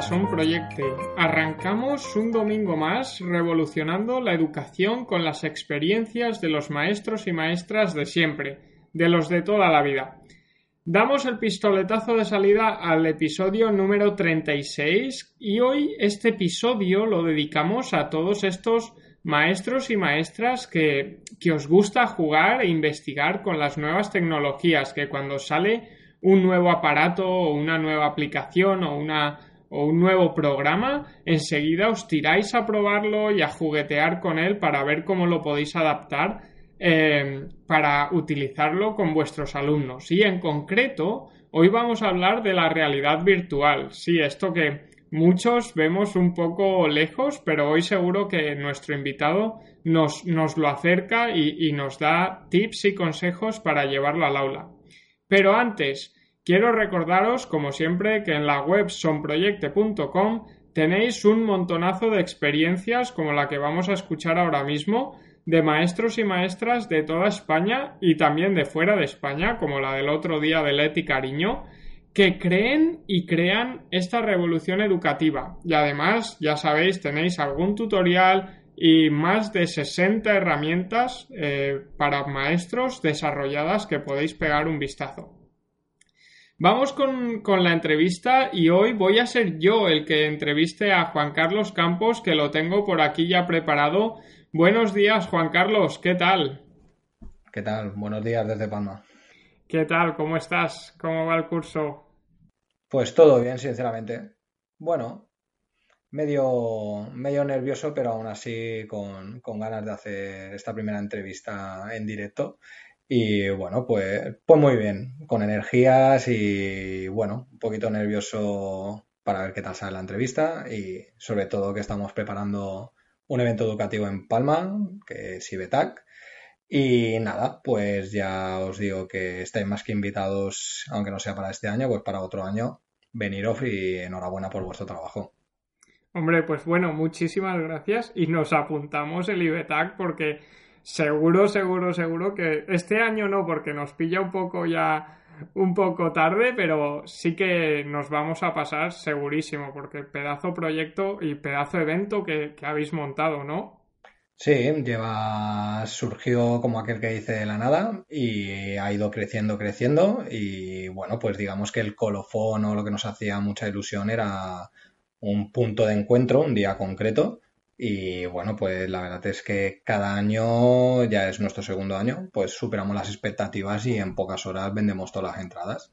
Son Proyecte. Arrancamos un domingo más revolucionando la educación con las experiencias de los maestros y maestras de siempre, de los de toda la vida. Damos el pistoletazo de salida al episodio número 36 y hoy este episodio lo dedicamos a todos estos maestros y maestras que, que os gusta jugar e investigar con las nuevas tecnologías, que cuando sale un nuevo aparato o una nueva aplicación o una o un nuevo programa, enseguida os tiráis a probarlo y a juguetear con él para ver cómo lo podéis adaptar eh, para utilizarlo con vuestros alumnos. Y en concreto, hoy vamos a hablar de la realidad virtual. Sí, esto que muchos vemos un poco lejos, pero hoy seguro que nuestro invitado nos, nos lo acerca y, y nos da tips y consejos para llevarlo al aula. Pero antes, quiero recordaros, como siempre, que en la web sonproyecte.com tenéis un montonazo de experiencias como la que vamos a escuchar ahora mismo de maestros y maestras de toda España y también de fuera de España, como la del otro día de Leti Cariño, que creen y crean esta revolución educativa. Y además, ya sabéis, tenéis algún tutorial y más de 60 herramientas eh, para maestros desarrolladas que podéis pegar un vistazo. Vamos con, con, la entrevista y hoy voy a ser yo el que entreviste a Juan Carlos Campos, que lo tengo por aquí ya preparado. Buenos días, Juan Carlos, ¿qué tal? ¿Qué tal? Buenos días desde Palma. ¿Qué tal? ¿Cómo estás? ¿Cómo va el curso? Pues todo bien, sinceramente. Bueno, medio, medio nervioso, pero aún así con, con ganas de hacer esta primera entrevista en directo. Y bueno, pues, pues muy bien, con energías y bueno, un poquito nervioso para ver qué tal sale la entrevista y sobre todo que estamos preparando un evento educativo en Palma, que es IBETAC. Y nada, pues ya os digo que estáis más que invitados, aunque no sea para este año, pues para otro año, veniros y enhorabuena por vuestro trabajo. Hombre, pues bueno, muchísimas gracias y nos apuntamos el IBETAC porque seguro, seguro, seguro que este año no, porque nos pilla un poco ya un poco tarde, pero sí que nos vamos a pasar segurísimo, porque pedazo proyecto y pedazo evento que, habéis montado, ¿no? Sí, lleva, surgió como aquel que dice de la nada y ha ido creciendo, creciendo y bueno, pues digamos que el colofón o lo que nos hacía mucha ilusión era un punto de encuentro, un día concreto y bueno, pues la verdad es que cada año, ya es nuestro segundo año, pues superamos las expectativas y en pocas horas vendemos todas las entradas.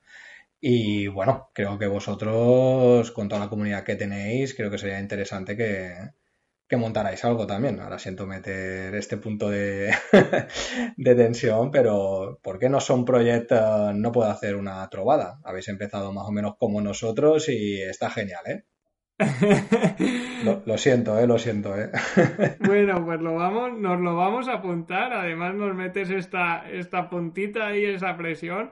Y bueno, creo que vosotros, con toda la comunidad que tenéis, creo que sería interesante que, que montarais algo también. Ahora siento meter este punto de, de tensión, pero ¿por qué no son proyectos? No puedo hacer una trovada. Habéis empezado más o menos como nosotros y está genial, ¿eh? Lo, lo, siento, eh, lo siento, eh. Bueno, pues lo vamos, nos lo vamos a apuntar. Además, nos metes esta, esta puntita ahí, esa presión.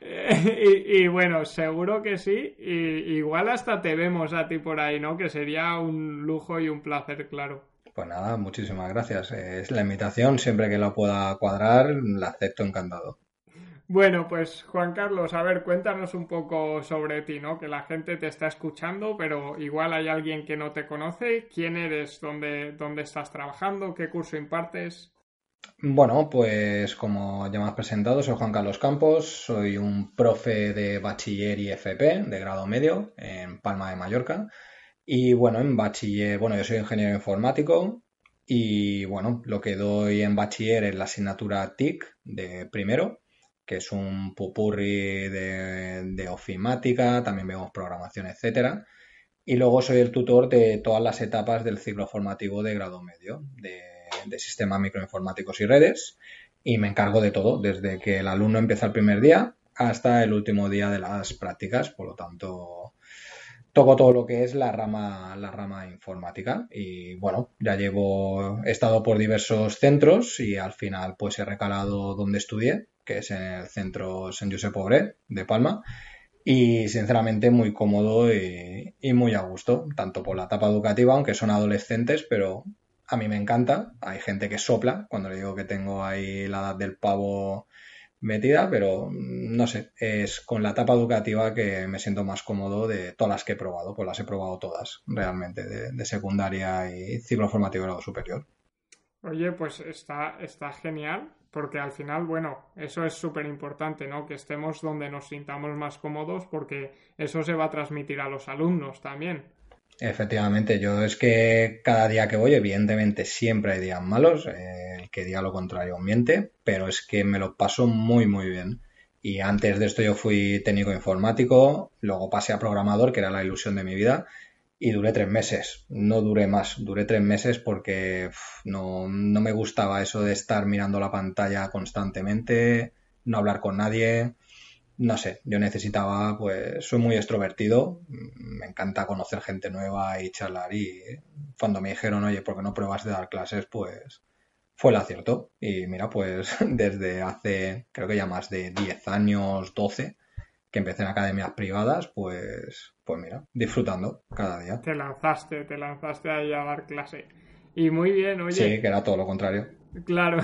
y, y, bueno, seguro que sí. Y, igual hasta te vemos a ti por ahí, ¿no? Que sería un lujo y un placer, claro. Pues nada, muchísimas gracias. Es la invitación, siempre que lo pueda cuadrar, la acepto encantado. Bueno, pues Juan Carlos, a ver, cuéntanos un poco sobre ti, ¿no? Que la gente te está escuchando, pero igual hay alguien que no te conoce. ¿Quién eres? ¿Dónde, dónde estás trabajando? ¿Qué curso impartes? Bueno, pues como ya me has presentado, soy Juan Carlos Campos, soy un profe de bachiller y FP de grado medio en Palma de Mallorca. Y bueno, en bachiller, bueno, yo soy ingeniero informático y bueno, lo que doy en bachiller es la asignatura TIC de primero que es un pupurri de, de ofimática, también vemos programación, etcétera. Y luego soy el tutor de todas las etapas del ciclo formativo de grado medio, de, sistemas microinformáticos y redes, y me encargo de todo, desde que el alumno empieza el primer día hasta el último día de las prácticas, por lo tanto, toco todo lo que es la rama, la rama informática. Y bueno, ya llevo, he estado por diversos centros y al final pues he recalado donde estudié, que es en el centro San Josep Pobre de Palma y sinceramente muy cómodo y, muy a gusto, tanto por la etapa educativa, aunque son adolescentes, pero a mí me encanta. Hay gente que sopla cuando le digo que tengo ahí la edad del pavo metida, pero mm, no sé, es con la etapa educativa que me siento más cómodo de todas las que he probado, pues las he probado todas realmente, de, secundaria y ciclo formativo grado superior. Oye, pues está, está genial, porque al final, bueno, eso es súper importante, ¿no? Que estemos donde nos sintamos más cómodos, porque eso se va a transmitir a los alumnos también. Efectivamente, yo es que cada día que voy, evidentemente siempre hay días malos, eh, el que diga lo contrario miente, pero es que me lo paso muy muy bien. Y antes de esto yo fui técnico informático, luego pasé a programador, que era la ilusión de mi vida, y duré tres meses, no duré más, duré tres meses porque no, no me gustaba eso de estar mirando la pantalla constantemente, no hablar con nadie, no sé, yo necesitaba, pues soy muy extrovertido, me encanta conocer gente nueva y charlar y cuando me dijeron, oye, ¿por qué no pruebas de dar clases? Pues fue el acierto. Y mira, pues desde hace creo que ya más de 10 años, 12, que empecé en academias privadas, pues, pues mira, disfrutando cada día. Te lanzaste, te lanzaste ahí a dar clase. Y muy bien, oye. Sí, que era todo lo contrario. Claro.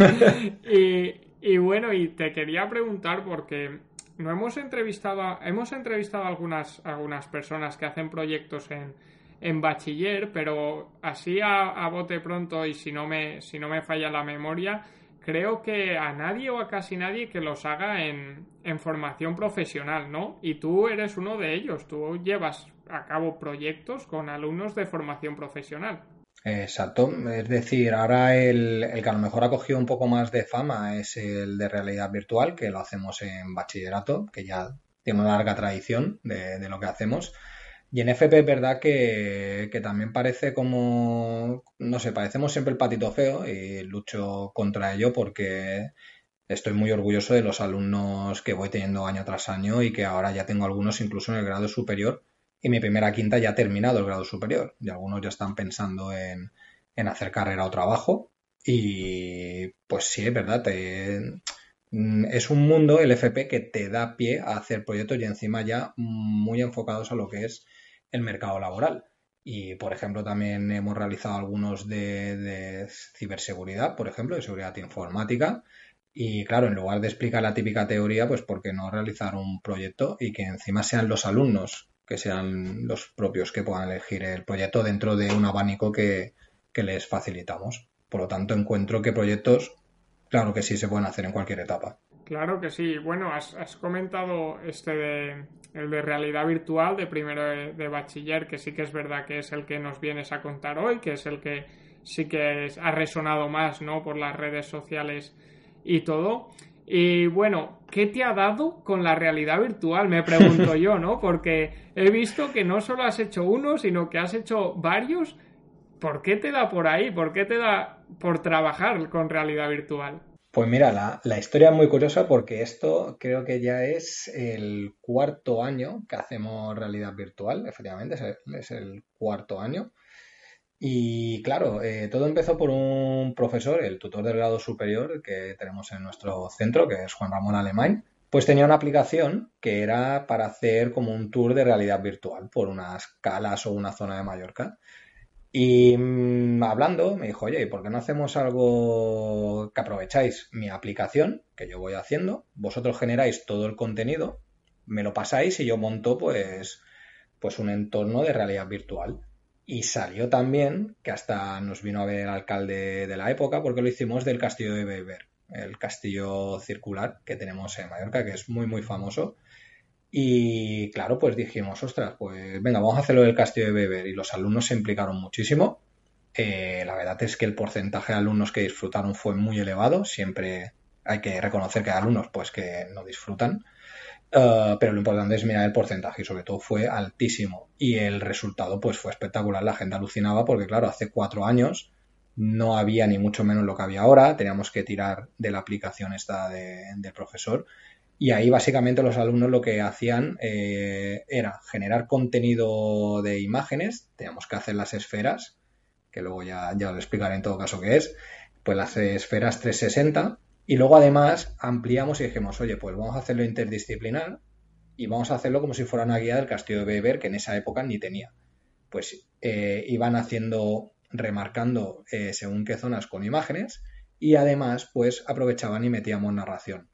y, y bueno, y te quería preguntar porque no hemos entrevistado, hemos entrevistado a algunas, algunas personas que hacen proyectos en, en bachiller, pero así a, bote pronto y si no me, si no me falla la memoria, creo que a nadie o a casi nadie que los haga en, formación profesional, ¿no? Y tú eres uno de ellos, tú llevas a cabo proyectos con alumnos de formación profesional. Exacto, es decir, ahora el, que a lo mejor ha cogido un poco más de fama es el de realidad virtual, que lo hacemos en bachillerato, que ya tiene una larga tradición de lo que hacemos. Y en FP es verdad que, también parece como, no sé, parecemos siempre el patito feo y lucho contra ello porque estoy muy orgulloso de los alumnos que voy teniendo año tras año y que ahora ya tengo algunos incluso en el grado superior y mi primera quinta ya ha terminado el grado superior. Y algunos ya están pensando en, hacer carrera o trabajo. Y pues sí, es verdad, mm, es un mundo, el FP, que te da pie a hacer proyectos y encima ya muy enfocados a lo que es el mercado laboral. Y, por ejemplo, también hemos realizado algunos de, ciberseguridad, por ejemplo, de seguridad informática. Y claro, en lugar de explicar la típica teoría, pues ¿por qué no realizar un proyecto y que encima sean los alumnos que sean los propios que puedan elegir el proyecto dentro de un abanico que, les facilitamos. Por lo tanto, encuentro que proyectos, claro que sí, se pueden hacer en cualquier etapa. Claro que sí. Bueno, has, comentado este de el de realidad virtual de primero de, bachiller, que sí que es verdad que es el que nos vienes a contar hoy, que es el que sí que ha resonado más, ¿no? Por las redes sociales y todo. Y bueno, ¿qué te ha dado con la realidad virtual? Me pregunto yo, ¿no? Porque he visto que no solo has hecho uno, sino que has hecho varios. ¿Por qué te da por ahí? ¿Por qué te da por trabajar con realidad virtual? Pues mira, la, la historia es muy curiosa porque esto creo que ya es el cuarto año que hacemos realidad virtual, efectivamente, es el cuarto año. Y claro, eh, todo empezó por un profesor, el tutor del grado superior que tenemos en nuestro centro, que es Juan Ramón Alemán, pues tenía una aplicación que era para hacer como un tour de realidad virtual por unas calas o una zona de Mallorca. Y mm, hablando, me dijo, oye, ¿y por qué no hacemos algo que aprovecháis mi aplicación que yo voy haciendo? Vosotros generáis todo el contenido, me lo pasáis y yo monto pues, pues un entorno de realidad virtual. Y salió también, que hasta nos vino a ver el alcalde de la época, porque lo hicimos del castillo de Beber, el castillo circular que tenemos en Mallorca, que es muy, muy famoso. Y claro, pues dijimos, ostras, pues venga, vamos a hacerlo del castillo de Beber. Y los alumnos se implicaron muchísimo. Eh, la verdad es que el porcentaje de alumnos que disfrutaron fue muy elevado. Siempre hay que reconocer que hay alumnos pues que no disfrutan. Eh, pero lo importante es mirar el porcentaje y sobre todo fue altísimo. Y el resultado pues fue espectacular. La gente alucinaba porque claro, hace cuatro años no había ni mucho menos lo que había ahora. Teníamos que tirar de la aplicación esta de, del profesor. Y ahí básicamente los alumnos lo que hacían eh, era generar contenido de imágenes, teníamos que hacer las esferas, que luego ya, ya os explicaré en todo caso qué es, pues las esferas 360, y luego además ampliamos y dijimos, oye, pues vamos a hacerlo interdisciplinar y vamos a hacerlo como si fuera una guía del castillo de Weber, que en esa época ni tenía. Pues eh, iban haciendo, remarcando eh, según qué zonas con imágenes y además pues aprovechaban y metíamos narración.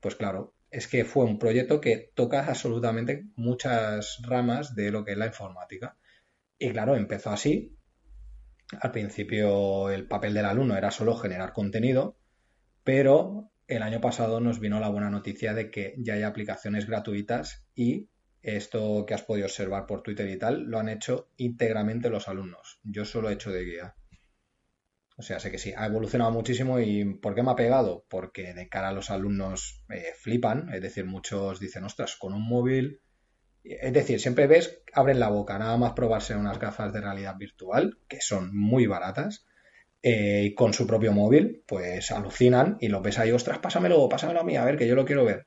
Pues claro, es que fue un proyecto que toca absolutamente muchas ramas de lo que es la informática. Y claro, empezó así. Al principio el papel del alumno era solo generar contenido, pero el año pasado nos vino la buena noticia de que ya hay aplicaciones gratuitas y esto que has podido observar por Twitter y tal, lo han hecho íntegramente los alumnos. Yo solo he hecho de guía. O sea, sé que sí, ha evolucionado muchísimo y ¿por qué me ha pegado? Porque de cara a los alumnos eh, flipan, es decir, muchos dicen, ostras, con un móvil... Es decir, siempre ves, abren la boca, nada más probarse unas gafas de realidad virtual, que son muy baratas, eh, con su propio móvil, pues alucinan y lo ves ahí, ostras, pásamelo, pásamelo a mí, a ver, que yo lo quiero ver.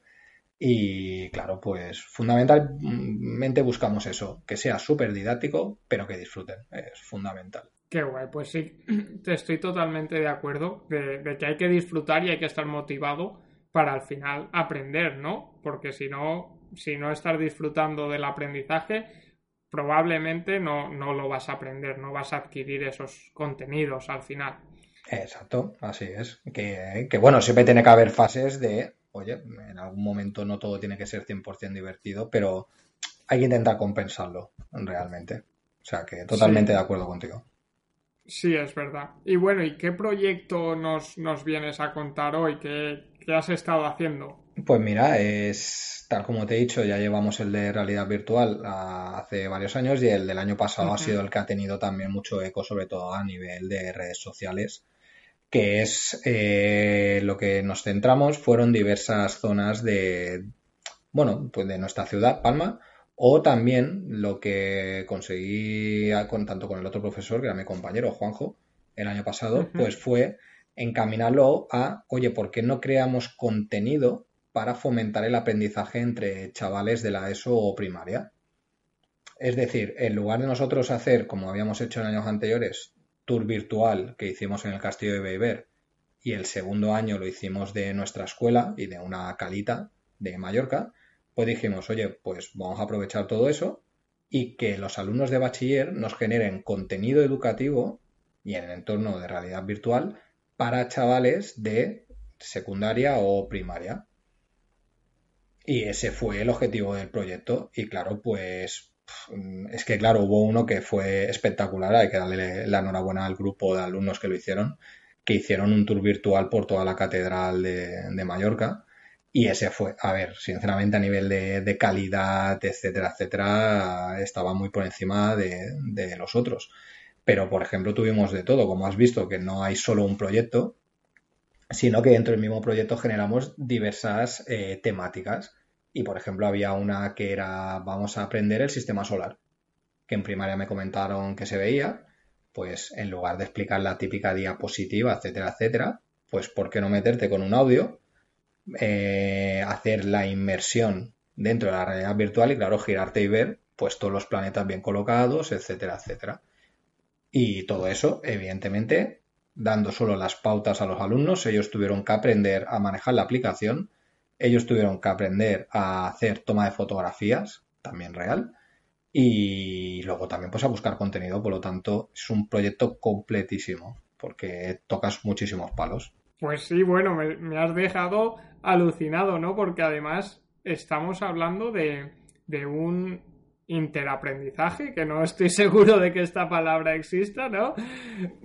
Y claro, pues fundamentalmente buscamos eso, que sea súper didáctico, pero que disfruten, es fundamental. Qué guay, pues sí, te estoy totalmente de acuerdo de, que hay que disfrutar y hay que estar motivado para al final aprender, ¿no? Porque si no, si no estás disfrutando del aprendizaje, probablemente no, no lo vas a aprender, no vas a adquirir esos contenidos al final. Exacto, así es. Que, que, bueno, siempre tiene que haber fases de, oye, en algún momento no todo tiene que ser 100% divertido, pero hay que intentar compensarlo realmente. O sea que totalmente de acuerdo contigo. Sí, es verdad. Y bueno, ¿y qué proyecto nos, nos vienes a contar hoy? ¿Qué, has estado haciendo? Pues mira, es tal como te he dicho, ya llevamos el de realidad virtual hace varios años y el del año pasado ha sido el que ha tenido también mucho eco, sobre todo a nivel de redes sociales, que es eh, lo que nos centramos, fueron diversas zonas de, bueno, pues de nuestra ciudad, Palma, o también lo que conseguí con, tanto con el otro profesor, que era mi compañero Juanjo, el año pasado, pues fue encaminarlo a, oye, ¿por qué no creamos contenido para fomentar el aprendizaje entre chavales de la ESO o primaria? Es decir, en lugar de nosotros hacer, como habíamos hecho en años anteriores, tour virtual que hicimos en el castillo de Beiber y el segundo año lo hicimos de nuestra escuela y de una calita de Mallorca, pues dijimos, oye, pues vamos a aprovechar todo eso y que los alumnos de bachiller nos generen contenido educativo y en el entorno de realidad virtual para chavales de secundaria o primaria. Y ese fue el objetivo del proyecto. Y claro, pues es que claro, hubo uno que fue espectacular, hay que darle la enhorabuena al grupo de alumnos que lo hicieron, que hicieron un tour virtual por toda la catedral de, de Mallorca y ese fue, a ver, sinceramente a nivel de, calidad, etcétera, etcétera, estaba muy por encima de, los otros. Pero, por ejemplo, tuvimos de todo, como has visto, que no hay solo un proyecto, sino que dentro del mismo proyecto generamos diversas eh, temáticas. Y, por ejemplo, había una que era, vamos a aprender el sistema solar, que en primaria me comentaron que se veía, pues en lugar de explicar la típica diapositiva, etcétera, etcétera, pues ¿por qué no meterte con un audio eh, hacer la inmersión dentro de la realidad virtual y, claro, girarte y ver pues todos los planetas bien colocados, etcétera, etcétera. Y todo eso, evidentemente, dando solo las pautas a los alumnos, ellos tuvieron que aprender a manejar la aplicación, ellos tuvieron que aprender a hacer toma de fotografías, también real, y luego también pues a buscar contenido, por lo tanto es un proyecto completísimo, porque tocas muchísimos palos. Pues sí, bueno, me, has dejado alucinado, ¿no? Porque además estamos hablando de, un interaprendizaje, que no estoy seguro de que esta palabra exista, ¿no?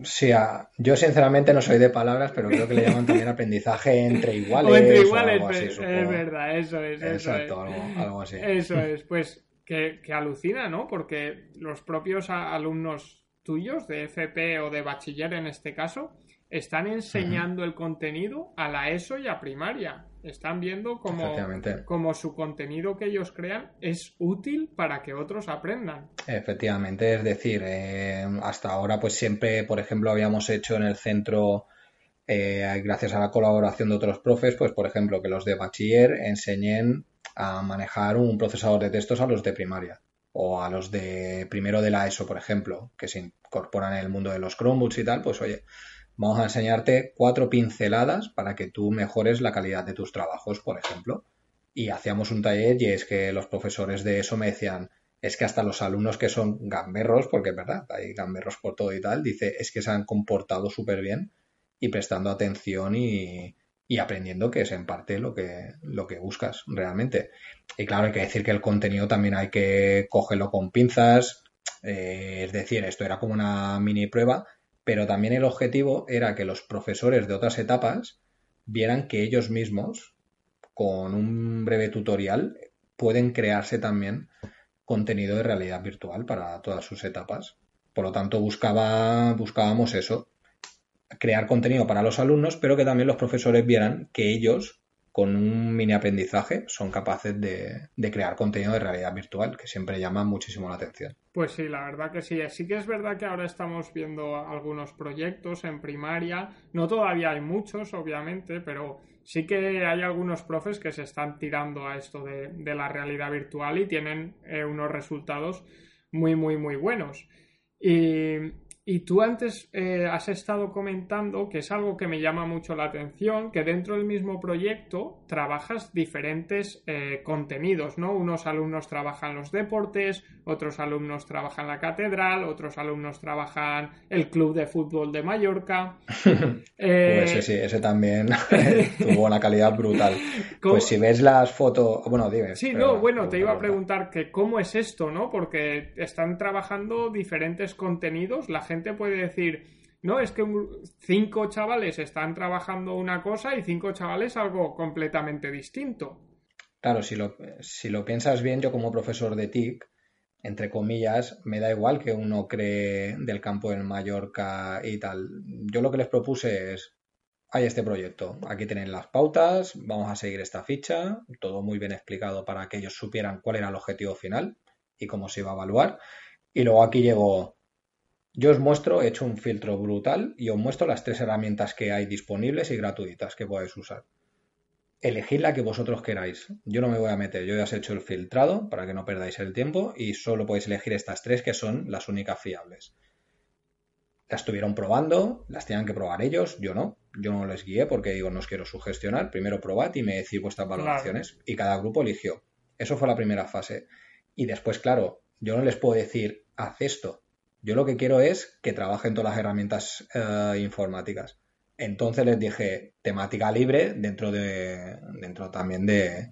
Sí, yo sinceramente no soy de palabras, pero creo que le llaman también aprendizaje entre iguales. O entre iguales, es verdad, eso es. Exacto, Algo, así. Eso es, pues que, que alucina, ¿no? Porque los propios alumnos tuyos de FP o de bachiller en este caso, están enseñando el contenido a la ESO y a primaria. Están viendo como, su contenido que ellos crean es útil para que otros aprendan. Efectivamente, es decir, eh, hasta ahora pues siempre, por ejemplo, habíamos hecho en el centro eh, gracias a la colaboración de otros profes, pues por ejemplo, que los de bachiller enseñen a manejar un procesador de textos a los de primaria o a los de primero de la ESO, por ejemplo, que se incorporan en el mundo de los Chromebooks y tal, pues oye, vamos a enseñarte cuatro pinceladas para que tú mejores la calidad de tus trabajos, por ejemplo. Y hacíamos un taller y es que los profesores de eso me decían, es que hasta los alumnos que son gamberros, porque es verdad, hay gamberros por todo y tal, dice, es que se han comportado súper bien y prestando atención y, y aprendiendo que es en parte lo que, lo que buscas realmente. Y claro, hay que decir que el contenido también hay que cogerlo con pinzas, eh, es decir, esto era como una mini prueba, pero también el objetivo era que los profesores de otras etapas vieran que ellos mismos, con un breve tutorial, pueden crearse también contenido de realidad virtual para todas sus etapas. Por lo tanto, buscaba, buscábamos eso, crear contenido para los alumnos, pero que también los profesores vieran que ellos, con un mini aprendizaje, son capaces de, crear contenido de realidad virtual, que siempre llama muchísimo la atención. Pues sí, la verdad que sí. Sí que es verdad que ahora estamos viendo algunos proyectos en primaria. No todavía hay muchos, obviamente, pero sí que hay algunos profes que se están tirando a esto de, la realidad virtual y tienen eh, unos resultados muy, muy, muy buenos. Y y tú antes eh, has estado comentando que es algo que me llama mucho la atención, que dentro del mismo proyecto trabajas diferentes eh, contenidos, ¿no? Unos alumnos trabajan los deportes, otros alumnos trabajan la catedral, otros alumnos trabajan el club de fútbol de Mallorca. Eh, pues sí, ese también tuvo una calidad brutal. Pues si ves las fotos, bueno, dime. Sí, no, bueno, te iba a preguntar que cómo es esto, ¿no? Porque están trabajando diferentes contenidos, la gente puede decir, no, es que cinco chavales están trabajando una cosa y cinco chavales algo completamente distinto. Claro, si lo, si lo piensas bien, yo como profesor de TIC, entre comillas, me da igual que uno cree del campo en Mallorca y tal. Yo lo que les propuse es, hay este proyecto, aquí tienen las pautas, vamos a seguir esta ficha, todo muy bien explicado para que ellos supieran cuál era el objetivo final y cómo se iba a evaluar. Y luego aquí llegó, yo os muestro, he hecho un filtro brutal y os muestro las tres herramientas que hay disponibles y gratuitas que podéis usar. Elegid la que vosotros queráis. Yo no me voy a meter, yo ya os he hecho el filtrado para que no perdáis el tiempo y solo podéis elegir estas tres que son las únicas fiables. Las estuvieron probando, las tenían que probar ellos, yo no. Yo no les guié porque digo, no os quiero sugestionar. Primero probad y me decís vuestras valoraciones. Y cada grupo eligió. Eso fue la primera fase. Y después, claro, yo no les puedo decir, haz esto, yo lo que quiero es que trabajen todas las herramientas eh, informáticas. Entonces les dije temática libre dentro de dentro también de,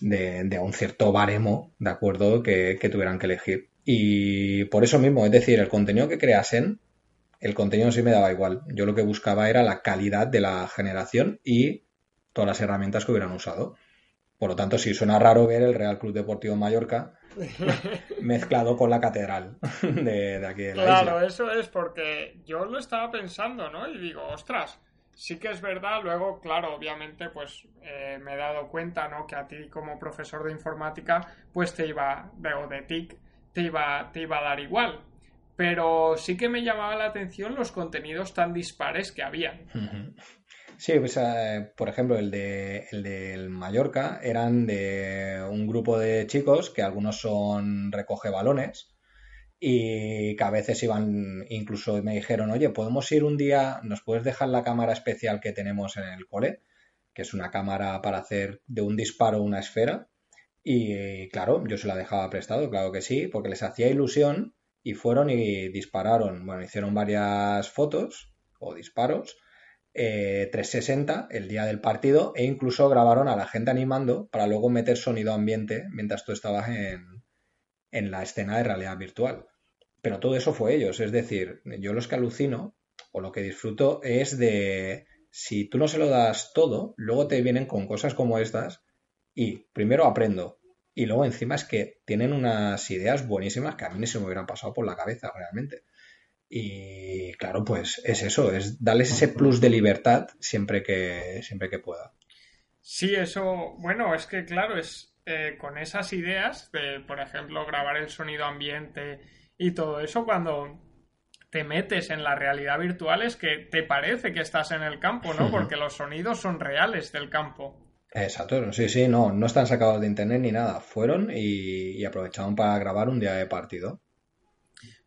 de, un cierto baremo, ¿de acuerdo? Que, que, tuvieran que elegir. Y por eso mismo, es decir, el contenido que creasen, el contenido sí me daba igual. Yo lo que buscaba era la calidad de la generación y todas las herramientas que hubieran usado. Por lo tanto, sí suena raro ver el Real Club Deportivo Mallorca mezclado con la catedral de, aquí de la Claro, eso es porque yo lo estaba pensando, ¿no? Y digo, ostras, sí que es verdad, luego, claro, obviamente, pues eh, me he dado cuenta, ¿no? Que a ti como profesor de informática, pues te iba, veo de TIC, te iba, te iba a dar igual. Pero sí que me llamaba la atención los contenidos tan dispares que había. Sí, pues, eh, por ejemplo, el de el del Mallorca eran de un grupo de chicos que algunos son recoge balones y que a veces iban, incluso me dijeron, oye, podemos ir un día, nos puedes dejar la cámara especial que tenemos en el cole, que es una cámara para hacer de un disparo una esfera. Y claro, yo se la dejaba prestado, claro que sí, porque les hacía ilusión y fueron y dispararon, bueno, hicieron varias fotos o disparos 360 eh, el día del partido e incluso grabaron a la gente animando para luego meter sonido ambiente mientras tú estabas en, en la escena de realidad virtual. Pero todo eso fue ellos, es decir, yo los que alucino o lo que disfruto es de si tú no se lo das todo, luego te vienen con cosas como estas y primero aprendo y luego encima es que tienen unas ideas buenísimas que a mí ni se me hubieran pasado por la cabeza realmente. Y claro, pues es eso, es darles ese plus de libertad siempre que, siempre que pueda. Sí, eso, bueno, es que claro, es eh, con esas ideas de, por ejemplo, grabar el sonido ambiente y todo eso, cuando te metes en la realidad virtual es que te parece que estás en el campo, ¿no? Porque los sonidos son reales del campo. Exacto, sí, sí, no, no están sacados de internet ni nada. Fueron y, aprovecharon para grabar un día de partido.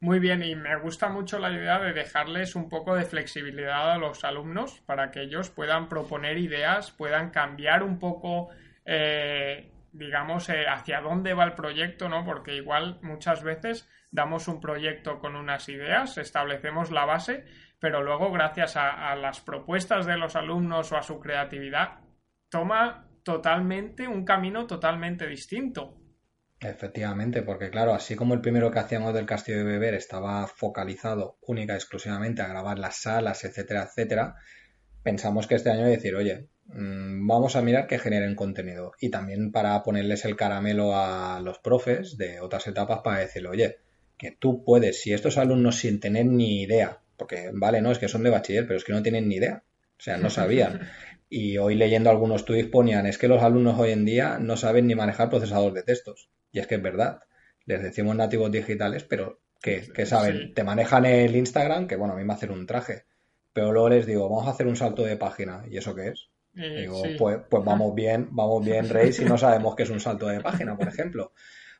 Muy bien, y me gusta mucho la idea de dejarles un poco de flexibilidad a los alumnos para que ellos puedan proponer ideas, puedan cambiar un poco, eh, digamos, eh, hacia dónde va el proyecto, ¿no? Porque igual muchas veces damos un proyecto con unas ideas, establecemos la base, pero luego gracias a las propuestas de los alumnos o a su creatividad toma totalmente un camino totalmente distinto. Efectivamente, porque claro, así como el primero que hacíamos del Castillo de Beber estaba focalizado única y exclusivamente a grabar las salas, etcétera, etcétera, pensamos que este año decir, oye, mm, vamos a mirar que generen contenido y también para ponerles el caramelo a los profes de otras etapas para decirle, oye, que tú puedes, si estos alumnos sin tener ni idea, porque vale, no, es que son de bachiller, pero es que no tienen ni idea, o sea, no sabían. Y hoy leyendo algunos tweets ponían, es que los alumnos hoy en día no saben ni manejar procesador de textos. Y es que es verdad. Les decimos nativos digitales, pero que, saben, te manejan el Instagram, que bueno, a mí me hacen un traje. Pero luego les digo, vamos a hacer un salto de página. ¿Y eso qué es? Eh, digo, pues, pues vamos bien, vamos bien, Rey, si no sabemos qué es un salto de página, por ejemplo.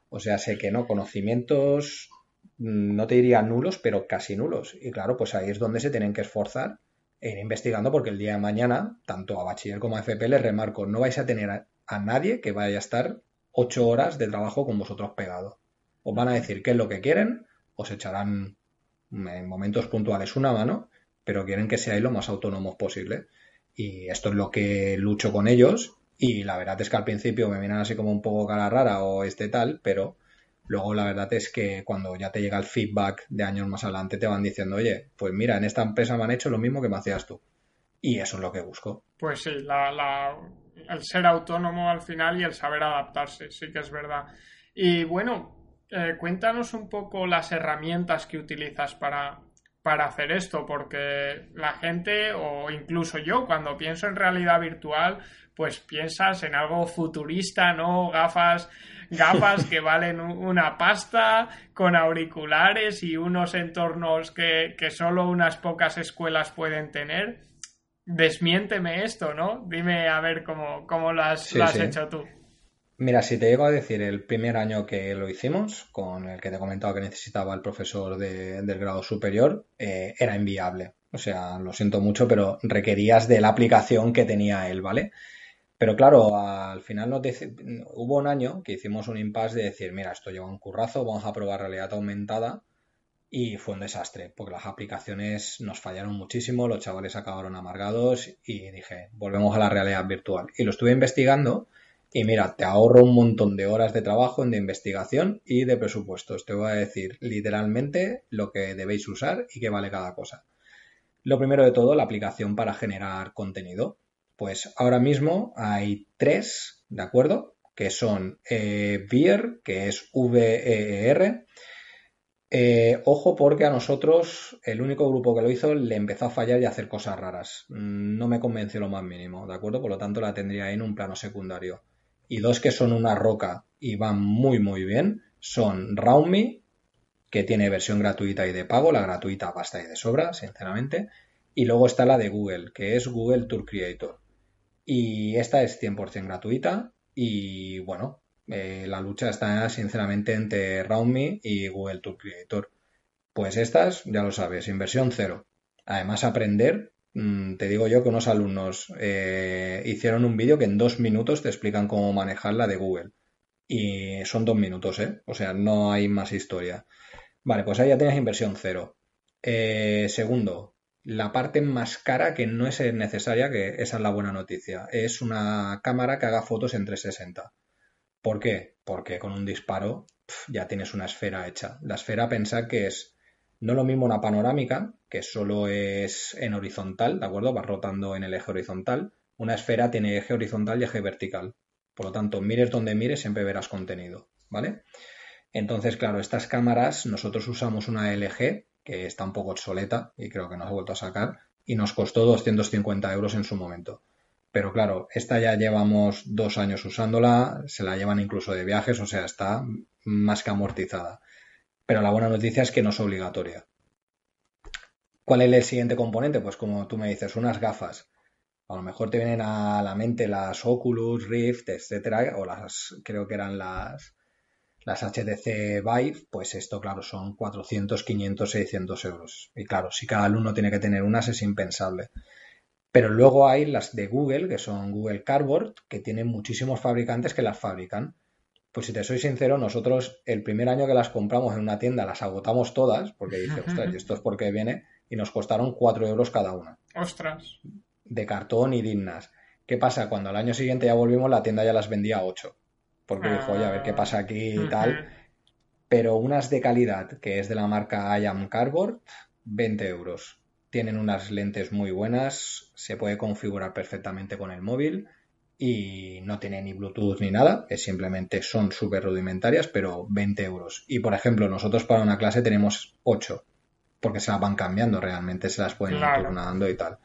O sea, sé que no, conocimientos, mm, no te diría nulos, pero casi nulos. Y claro, pues ahí es donde se tienen que esforzar e ir investigando porque el día de mañana, tanto a bachiller como a FP, les remarco, no vais a tener a, nadie que vaya a estar ocho horas de trabajo con vosotros pegado. Os van a decir qué es lo que quieren, os echarán en momentos puntuales una mano, pero quieren que seáis lo más autónomos posible. Y esto es lo que lucho con ellos. Y la verdad es que al principio me miran así como un poco cara rara o este tal, pero Luego la verdad es que cuando ya te llega el feedback de años más adelante te van diciendo, oye, pues mira, en esta empresa me han hecho lo mismo que me hacías tú. Y eso es lo que busco. Pues sí, el ser autónomo al final y el saber adaptarse, sí que es verdad. Y bueno, eh, cuéntanos un poco las herramientas que utilizas para, para hacer esto, porque la gente, o incluso yo, cuando pienso en realidad virtual, pues piensas en algo futurista, ¿no? Gafas gafas que valen una pasta, con auriculares y unos entornos que, solo unas pocas escuelas pueden tener. Desmiénteme esto, ¿no? Dime a ver cómo, cómo lo has, hecho tú. Mira, si te llego a decir el primer año que lo hicimos, con el que te he comentado que necesitaba el profesor del grado superior, eh, era inviable. O sea, lo siento mucho, pero requerías de la aplicación que tenía él, ¿vale? Pero claro, al final nos hubo un año que hicimos un impasse de decir, mira, esto lleva un currazo, vamos a probar realidad aumentada. Y fue un desastre, porque las aplicaciones nos fallaron muchísimo, los chavales acabaron amargados y dije, volvemos a la realidad virtual. Y lo estuve investigando y mira, te ahorro un montón de horas de trabajo de investigación y de presupuestos. Te voy a decir literalmente lo que debéis usar y qué vale cada cosa. Lo primero de todo, la aplicación para generar contenido. Pues ahora mismo hay tres, ¿de acuerdo? Que son eh, que es V-E-E-R. Eh, ojo porque a nosotros el único grupo que lo hizo le empezó a fallar y a hacer cosas raras. Mm, no me convenció lo más mínimo, ¿de acuerdo? Por lo tanto la tendría en un plano secundario. Y dos que son una roca y van muy muy bien son Roundme, que tiene versión gratuita y de pago, la gratuita basta y de sobra, sinceramente. Y luego está la de Google, que es Google Tour Creator. Y esta es 100% gratuita y bueno, eh, la lucha está sinceramente entre RoundMe y Google Tour Creator. Pues estas, ya lo sabes, inversión cero. Además, aprender, mm, te digo yo que unos alumnos eh, hicieron un vídeo que en dos minutos te explican cómo manejar la de Google. Y son dos minutos, ¿eh? O sea, no hay más historia. Vale, pues ahí ya tienes inversión cero. Eh, segundo, la parte más cara que no es necesaria, que esa es la buena noticia, es una cámara que haga fotos en 360. ¿Por qué? Porque con un disparo ya tienes una esfera hecha. La esfera pensad que es no lo mismo una panorámica, que solo es en horizontal, ¿de acuerdo? Va rotando en el eje horizontal. Una esfera tiene eje horizontal y eje vertical. Por lo tanto, mires donde mires, siempre verás contenido, ¿vale? Entonces, claro, estas cámaras, nosotros usamos una LG que está un poco obsoleta y creo que no ha vuelto a sacar, y nos costó 250 euros en su momento. Pero claro, esta ya llevamos dos años usándola, se la llevan incluso de viajes, o sea, está más que amortizada. Pero la buena noticia es que no es obligatoria. ¿Cuál es el siguiente componente? Pues como tú me dices, unas gafas. A lo mejor te vienen a la mente las Oculus, Rift, etcétera, o las, creo que eran las, las HTC Vive, pues esto, claro, son 400, 500, 600 euros. Y claro, si cada alumno tiene que tener unas es impensable. Pero luego hay las de Google, que son Google Cardboard, que tienen muchísimos fabricantes que las fabrican. Pues si te soy sincero, nosotros el primer año que las compramos en una tienda las agotamos todas, porque dije, ostras, y esto es porque viene, y nos costaron 4 euros cada una. Ostras. De cartón y dignas. ¿Qué pasa? Cuando al año siguiente ya volvimos, la tienda ya las vendía a 8. Porque dijo, oye, a ver qué pasa aquí y tal. Pero unas de calidad, que es de la marca IAM Cardboard, 20 euros. Tienen unas lentes muy buenas, se puede configurar perfectamente con el móvil y no tiene ni Bluetooth ni nada, que simplemente son súper rudimentarias, pero 20 euros. Y por ejemplo, nosotros para una clase tenemos 8, porque se las van cambiando realmente, se las pueden ir turnando y tal.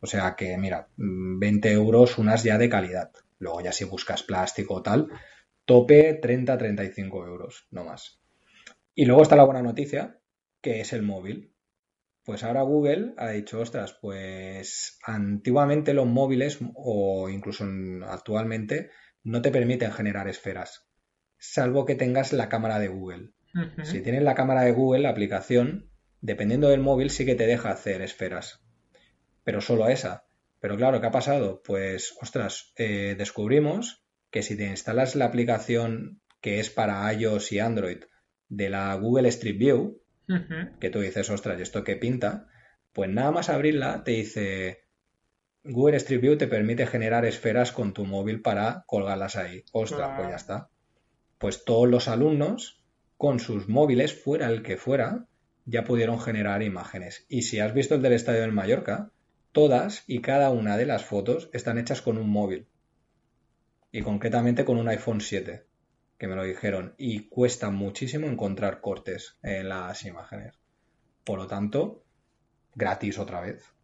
O sea que, mira, 20 euros unas ya de calidad. Luego ya si buscas plástico o tal, tope 30-35 euros, no más. Y luego está la buena noticia, que es el móvil. Pues ahora Google ha dicho, ostras, pues antiguamente los móviles o incluso actualmente no te permiten generar esferas, salvo que tengas la cámara de Google. Si tienes la cámara de Google, la aplicación, dependiendo del móvil, sí que te deja hacer esferas. Pero solo esa. Pero claro, ¿qué ha pasado? Pues, ostras, eh, descubrimos que si te instalas la aplicación que es para iOS y Android de la Google Street View, que tú dices, ostras, ¿y esto qué pinta? Pues nada más abrirla te dice, Google Street View te permite generar esferas con tu móvil para colgarlas ahí. Ostras, pues ya está. Pues todos los alumnos, con sus móviles, fuera el que fuera, ya pudieron generar imágenes. Y si has visto el del Estadio del Mallorca, todas y cada una de las fotos están hechas con un móvil. Y concretamente con un iPhone 7 que me lo dijeron, y cuesta muchísimo encontrar cortes en las imágenes. Por lo tanto, gratis otra vez.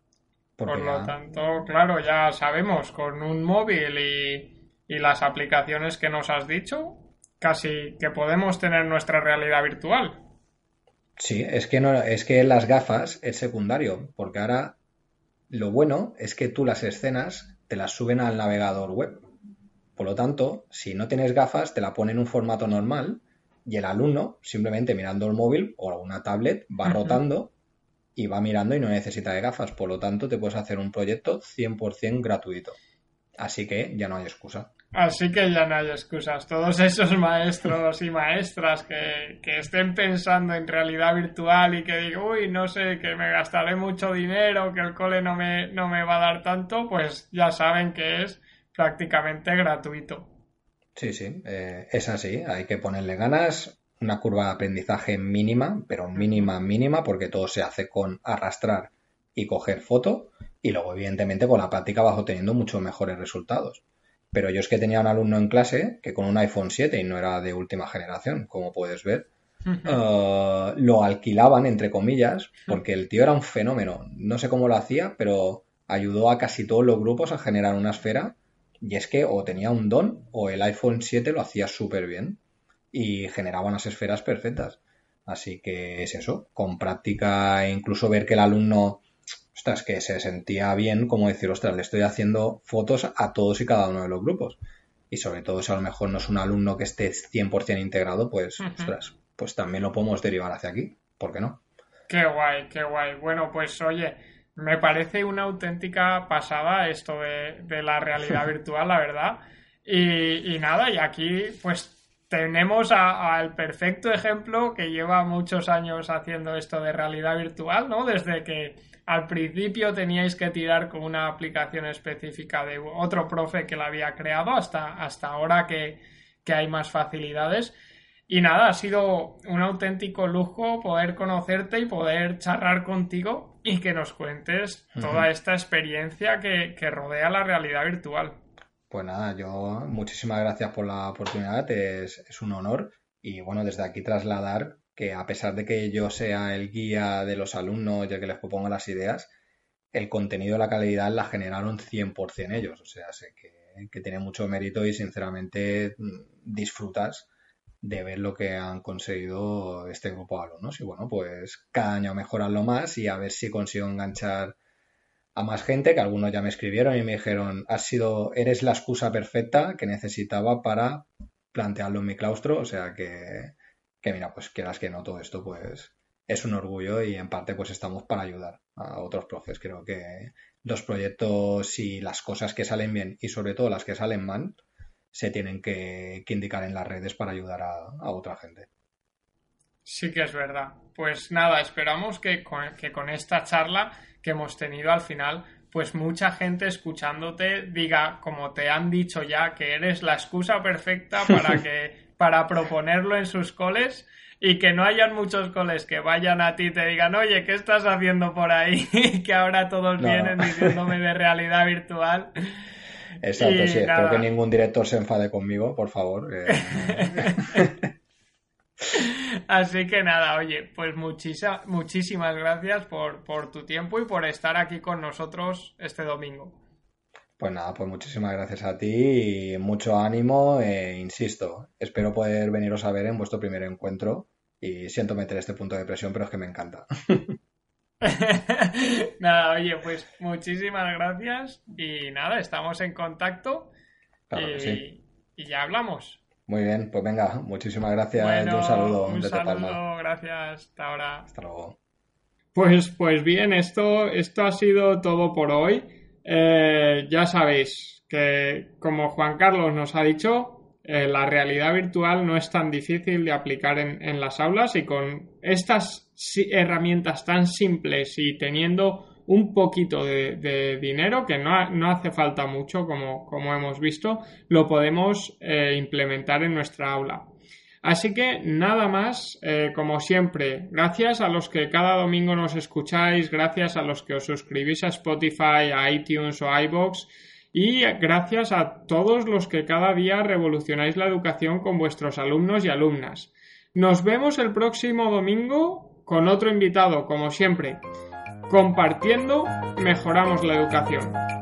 Por lo tanto, claro, ya sabemos, con un móvil y, y las aplicaciones que nos has dicho, casi que podemos tener nuestra realidad virtual. Sí, es que no, es que las gafas es secundario, porque ahora lo bueno es que tú las escenas te las suben al navegador web. Por lo tanto, si no tienes gafas, te la pone en un formato normal y el alumno, simplemente mirando el móvil o una tablet, va rotando y va mirando y no necesita de gafas. Por lo tanto, te puedes hacer un proyecto 100% gratuito. Así que ya no hay excusa. Así que ya no hay excusas. Todos esos maestros y maestras que, que, estén pensando en realidad virtual y que digan, uy, no sé, que me gastaré mucho dinero, que el cole no me, no me va a dar tanto, pues ya saben que es prácticamente gratuito. Sí, sí, eh, es así, hay que ponerle ganas, una curva de aprendizaje mínima, pero mínima, mínima, porque todo se hace con arrastrar y coger foto, y luego evidentemente con la práctica vas obteniendo muchos mejores resultados. Pero yo es que tenía un alumno en clase que con un iPhone 7 y no era de última generación, como puedes ver, eh, lo alquilaban, entre comillas, porque el tío era un fenómeno. No sé cómo lo hacía, pero ayudó a casi todos los grupos a generar una esfera y es que o tenía un don o el iPhone 7 lo hacía súper bien y generaba unas esferas perfectas. Así que es eso, con práctica e incluso ver que el alumno, ostras, que se sentía bien, como decir, ostras, le estoy haciendo fotos a todos y cada uno de los grupos. Y sobre todo si a lo mejor no es un alumno que esté 100% integrado, pues, ostras, pues también lo podemos derivar hacia aquí. ¿Por qué no? Qué guay, qué guay. Bueno, pues oye, me parece una auténtica pasada esto de, la realidad virtual, la verdad. Y, nada, y aquí pues tenemos al perfecto ejemplo que lleva muchos años haciendo esto de realidad virtual, ¿no? Desde que al principio teníais que tirar con una aplicación específica de otro profe que la había creado hasta, hasta ahora que, que hay más facilidades. Y nada, ha sido un auténtico lujo poder conocerte y poder charlar contigo y que nos cuentes toda esta experiencia que, rodea la realidad virtual. Pues nada, yo muchísimas gracias por la oportunidad, es, es un honor. Y bueno, desde aquí trasladar que a pesar de que yo sea el guía de los alumnos y el que les proponga las ideas, el contenido de la calidad la generaron 100% ellos, o sea, sé que, que tiene mucho mérito y sinceramente mm, disfrutas de ver lo que han conseguido este grupo de alumnos. Y bueno, pues cada año mejorarlo más y a ver si consigo enganchar a más gente, que algunos ya me escribieron y me dijeron, has sido, eres la excusa perfecta que necesitaba para plantearlo en mi claustro, o sea que, que mira, pues quieras que no todo esto, pues es un orgullo y en parte pues estamos para ayudar a otros profes. Creo que los proyectos y las cosas que salen bien y sobre todo las que salen mal se tienen que, indicar en las redes para ayudar a, otra gente. Sí que es verdad. Pues nada, esperamos que que con esta charla que hemos tenido al final, pues mucha gente escuchándote diga, como te han dicho ya, que eres la excusa perfecta para que para proponerlo en sus coles y que no hayan muchos coles que vayan a ti y te digan, oye, ¿qué estás haciendo por ahí? que ahora todos vienen diciéndome de realidad virtual. Exacto, sí, espero que ningún director se enfade conmigo, por favor. Así que nada, oye, pues muchísimas gracias por, por tu tiempo y por estar aquí con nosotros este domingo. Pues nada, pues muchísimas gracias a ti y mucho ánimo e insisto, espero poder veniros a ver en vuestro primer encuentro y siento meter este punto de presión, pero es que me encanta. nada, oye, pues muchísimas gracias y nada, estamos en contacto y, y, ya hablamos. Muy bien, pues venga, muchísimas gracias y un saludo un saludo, gracias, hasta ahora. Hasta luego. Pues, pues bien, esto, esto ha sido todo por hoy. Eh, ya sabéis que, como Juan Carlos nos ha dicho, eh, la realidad virtual no es tan difícil de aplicar en, las aulas y con estas herramientas tan simples y teniendo un poquito de, dinero, que no, no, hace falta mucho, como, como hemos visto, lo podemos eh, implementar en nuestra aula. Así que nada más, eh, como siempre, gracias a los que cada domingo nos escucháis, gracias a los que os suscribís a Spotify, a iTunes o iBox y gracias a todos los que cada día revolucionáis la educación con vuestros alumnos y alumnas. Nos vemos el próximo domingo con otro invitado, como siempre. Compartiendo, mejoramos la educación.